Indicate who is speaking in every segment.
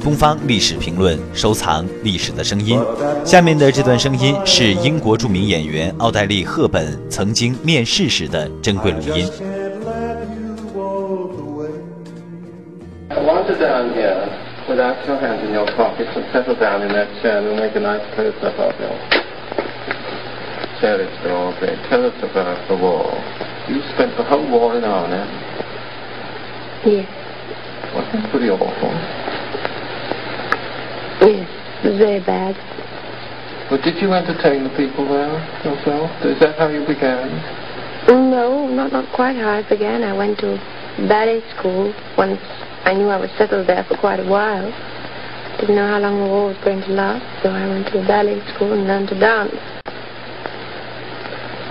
Speaker 1: 东方历史评论，收藏历史的声音。下面的这段声音是英国著名演员奥黛丽·赫本曾经面试时的珍贵录音。
Speaker 2: Yes,
Speaker 3: that's pretty awful.
Speaker 2: yes, it was very bad.
Speaker 3: But did you entertain the people there yourself? Is that how you began?
Speaker 2: No, not not quite how I began. I went to ballet school once I knew I was settled there for quite a while. Didn't know how long the war was going to last, so I went to ballet school and learned to dance.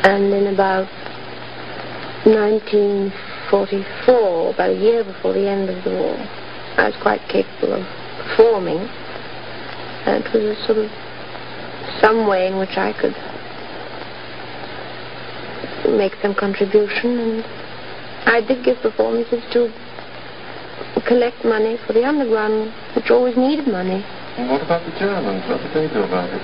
Speaker 2: And in about 1944, about a year before the end of the war, I was quite capable of performing. And it was a sort of some way in which I could make some contribution and I did give performances to collect money for the underground which always needed money.
Speaker 3: And what about the Germans? What did they do about it?